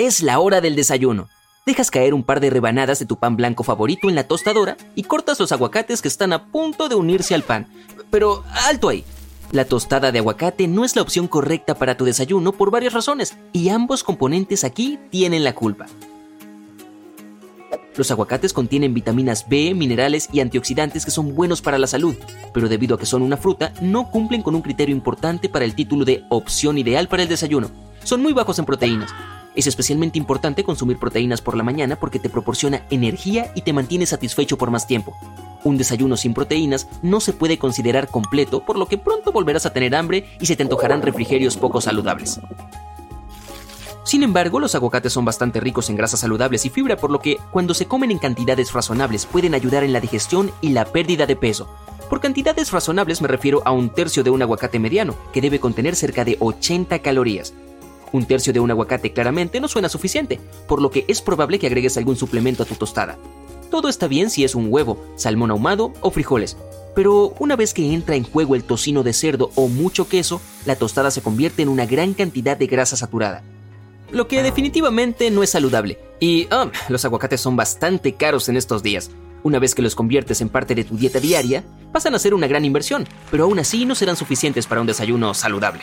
Es la hora del desayuno. Dejas caer un par de rebanadas de tu pan blanco favorito en la tostadora y cortas los aguacates que están a punto de unirse al pan. Pero alto ahí. La tostada de aguacate no es la opción correcta para tu desayuno por varias razones, y ambos componentes aquí tienen la culpa. Los aguacates contienen vitaminas B, minerales y antioxidantes que son buenos para la salud, pero debido a que son una fruta, no cumplen con un criterio importante para el título de opción ideal para el desayuno. Son muy bajos en proteínas. Es especialmente importante consumir proteínas por la mañana porque te proporciona energía y te mantiene satisfecho por más tiempo. Un desayuno sin proteínas no se puede considerar completo, por lo que pronto volverás a tener hambre y se te antojarán refrigerios poco saludables. Sin embargo, los aguacates son bastante ricos en grasas saludables y fibra, por lo que cuando se comen en cantidades razonables pueden ayudar en la digestión y la pérdida de peso. Por cantidades razonables me refiero a un tercio de un aguacate mediano, que debe contener cerca de 80 calorías. Un tercio de un aguacate claramente no suena suficiente, por lo que es probable que agregues algún suplemento a tu tostada. Todo está bien si es un huevo, salmón ahumado o frijoles, pero una vez que entra en juego el tocino de cerdo o mucho queso, la tostada se convierte en una gran cantidad de grasa saturada. Lo que definitivamente no es saludable. Y um, los aguacates son bastante caros en estos días. Una vez que los conviertes en parte de tu dieta diaria, pasan a ser una gran inversión, pero aún así no serán suficientes para un desayuno saludable.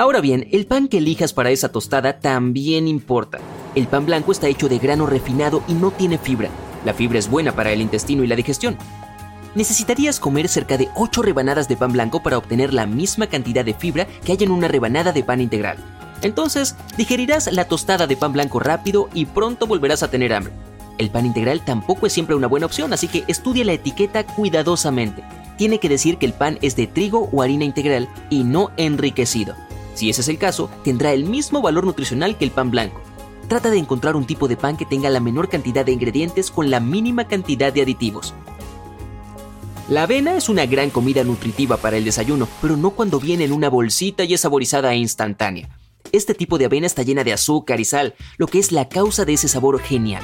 Ahora bien, el pan que elijas para esa tostada también importa. El pan blanco está hecho de grano refinado y no tiene fibra. La fibra es buena para el intestino y la digestión. Necesitarías comer cerca de 8 rebanadas de pan blanco para obtener la misma cantidad de fibra que hay en una rebanada de pan integral. Entonces, digerirás la tostada de pan blanco rápido y pronto volverás a tener hambre. El pan integral tampoco es siempre una buena opción, así que estudia la etiqueta cuidadosamente. Tiene que decir que el pan es de trigo o harina integral y no enriquecido. Si ese es el caso, tendrá el mismo valor nutricional que el pan blanco. Trata de encontrar un tipo de pan que tenga la menor cantidad de ingredientes con la mínima cantidad de aditivos. La avena es una gran comida nutritiva para el desayuno, pero no cuando viene en una bolsita y es saborizada e instantánea. Este tipo de avena está llena de azúcar y sal, lo que es la causa de ese sabor genial.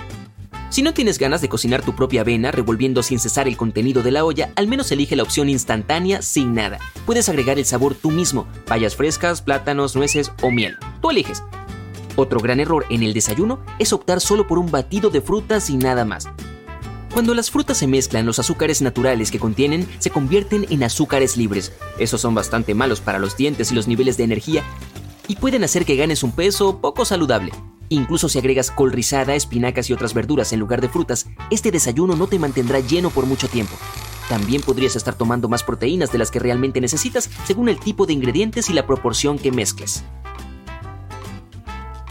Si no tienes ganas de cocinar tu propia avena revolviendo sin cesar el contenido de la olla, al menos elige la opción instantánea sin nada. Puedes agregar el sabor tú mismo, bayas frescas, plátanos, nueces o miel. Tú eliges. Otro gran error en el desayuno es optar solo por un batido de frutas y nada más. Cuando las frutas se mezclan, los azúcares naturales que contienen se convierten en azúcares libres. Esos son bastante malos para los dientes y los niveles de energía y pueden hacer que ganes un peso poco saludable. Incluso si agregas col rizada, espinacas y otras verduras en lugar de frutas, este desayuno no te mantendrá lleno por mucho tiempo. También podrías estar tomando más proteínas de las que realmente necesitas según el tipo de ingredientes y la proporción que mezcles.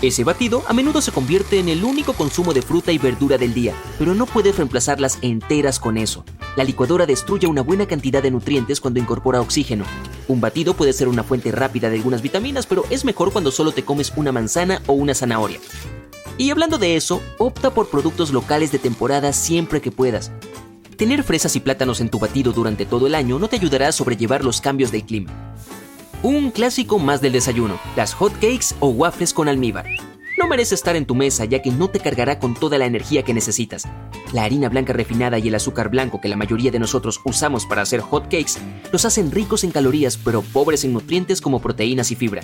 Ese batido a menudo se convierte en el único consumo de fruta y verdura del día, pero no puedes reemplazarlas enteras con eso. La licuadora destruye una buena cantidad de nutrientes cuando incorpora oxígeno. Un batido puede ser una fuente rápida de algunas vitaminas, pero es mejor cuando solo te comes una manzana o una zanahoria. Y hablando de eso, opta por productos locales de temporada siempre que puedas. Tener fresas y plátanos en tu batido durante todo el año no te ayudará a sobrellevar los cambios del clima. Un clásico más del desayuno, las hot cakes o waffles con almíbar. No merece estar en tu mesa ya que no te cargará con toda la energía que necesitas. La harina blanca refinada y el azúcar blanco que la mayoría de nosotros usamos para hacer hot cakes los hacen ricos en calorías pero pobres en nutrientes como proteínas y fibra.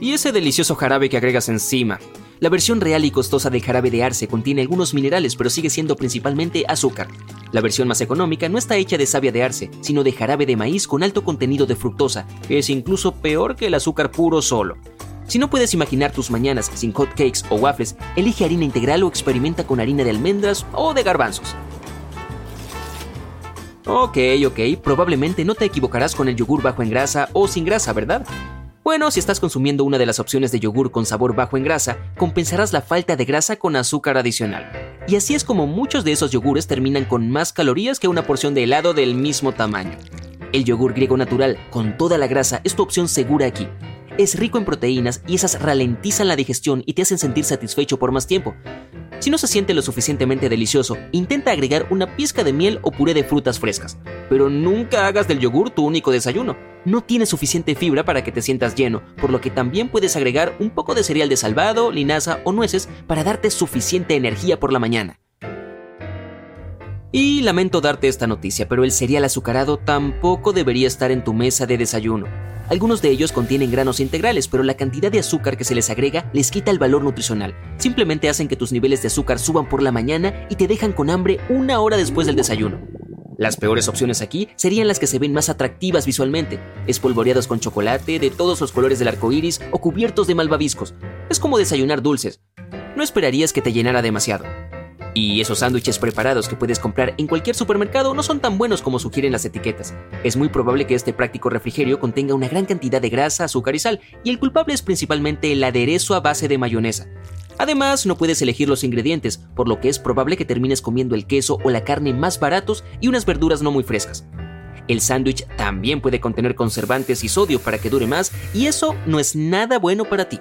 Y ese delicioso jarabe que agregas encima. La versión real y costosa del jarabe de arce contiene algunos minerales pero sigue siendo principalmente azúcar. La versión más económica no está hecha de savia de arce, sino de jarabe de maíz con alto contenido de fructosa, que es incluso peor que el azúcar puro solo. Si no puedes imaginar tus mañanas sin hot cakes o waffles, elige harina integral o experimenta con harina de almendras o de garbanzos. Ok, ok, probablemente no te equivocarás con el yogur bajo en grasa o sin grasa, ¿verdad? Bueno, si estás consumiendo una de las opciones de yogur con sabor bajo en grasa, compensarás la falta de grasa con azúcar adicional. Y así es como muchos de esos yogures terminan con más calorías que una porción de helado del mismo tamaño. El yogur griego natural, con toda la grasa, es tu opción segura aquí. Es rico en proteínas y esas ralentizan la digestión y te hacen sentir satisfecho por más tiempo. Si no se siente lo suficientemente delicioso, intenta agregar una pizca de miel o puré de frutas frescas. Pero nunca hagas del yogur tu único desayuno. No tiene suficiente fibra para que te sientas lleno, por lo que también puedes agregar un poco de cereal de salvado, linaza o nueces para darte suficiente energía por la mañana. Y lamento darte esta noticia, pero el cereal azucarado tampoco debería estar en tu mesa de desayuno. Algunos de ellos contienen granos integrales, pero la cantidad de azúcar que se les agrega les quita el valor nutricional. Simplemente hacen que tus niveles de azúcar suban por la mañana y te dejan con hambre una hora después del desayuno. Las peores opciones aquí serían las que se ven más atractivas visualmente, espolvoreados con chocolate de todos los colores del arco iris o cubiertos de malvaviscos. Es como desayunar dulces. No esperarías que te llenara demasiado. Y esos sándwiches preparados que puedes comprar en cualquier supermercado no son tan buenos como sugieren las etiquetas. Es muy probable que este práctico refrigerio contenga una gran cantidad de grasa, azúcar y sal, y el culpable es principalmente el aderezo a base de mayonesa. Además, no puedes elegir los ingredientes, por lo que es probable que termines comiendo el queso o la carne más baratos y unas verduras no muy frescas. El sándwich también puede contener conservantes y sodio para que dure más, y eso no es nada bueno para ti.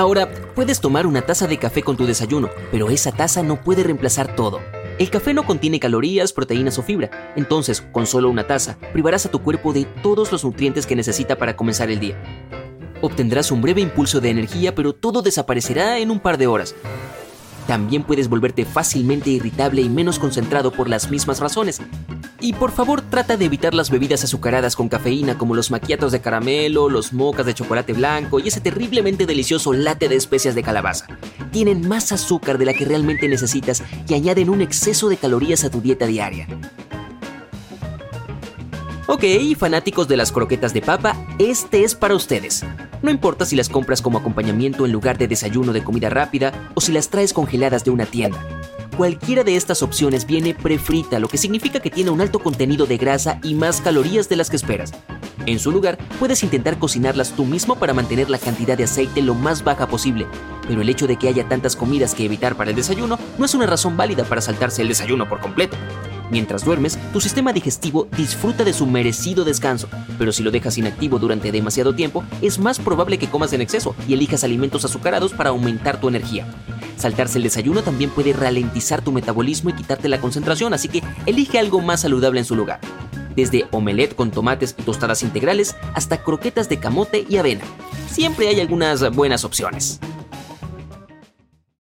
Ahora, puedes tomar una taza de café con tu desayuno, pero esa taza no puede reemplazar todo. El café no contiene calorías, proteínas o fibra, entonces, con solo una taza, privarás a tu cuerpo de todos los nutrientes que necesita para comenzar el día. Obtendrás un breve impulso de energía, pero todo desaparecerá en un par de horas. También puedes volverte fácilmente irritable y menos concentrado por las mismas razones. Y por favor trata de evitar las bebidas azucaradas con cafeína como los maquiatos de caramelo, los mocas de chocolate blanco y ese terriblemente delicioso latte de especias de calabaza. Tienen más azúcar de la que realmente necesitas y añaden un exceso de calorías a tu dieta diaria. Ok, fanáticos de las croquetas de papa, este es para ustedes. No importa si las compras como acompañamiento en lugar de desayuno de comida rápida o si las traes congeladas de una tienda. Cualquiera de estas opciones viene prefrita, lo que significa que tiene un alto contenido de grasa y más calorías de las que esperas. En su lugar, puedes intentar cocinarlas tú mismo para mantener la cantidad de aceite lo más baja posible, pero el hecho de que haya tantas comidas que evitar para el desayuno no es una razón válida para saltarse el desayuno por completo. Mientras duermes, tu sistema digestivo disfruta de su merecido descanso, pero si lo dejas inactivo durante demasiado tiempo, es más probable que comas en exceso y elijas alimentos azucarados para aumentar tu energía. Saltarse el desayuno también puede ralentizar tu metabolismo y quitarte la concentración, así que elige algo más saludable en su lugar. Desde omelette con tomates y tostadas integrales hasta croquetas de camote y avena. Siempre hay algunas buenas opciones.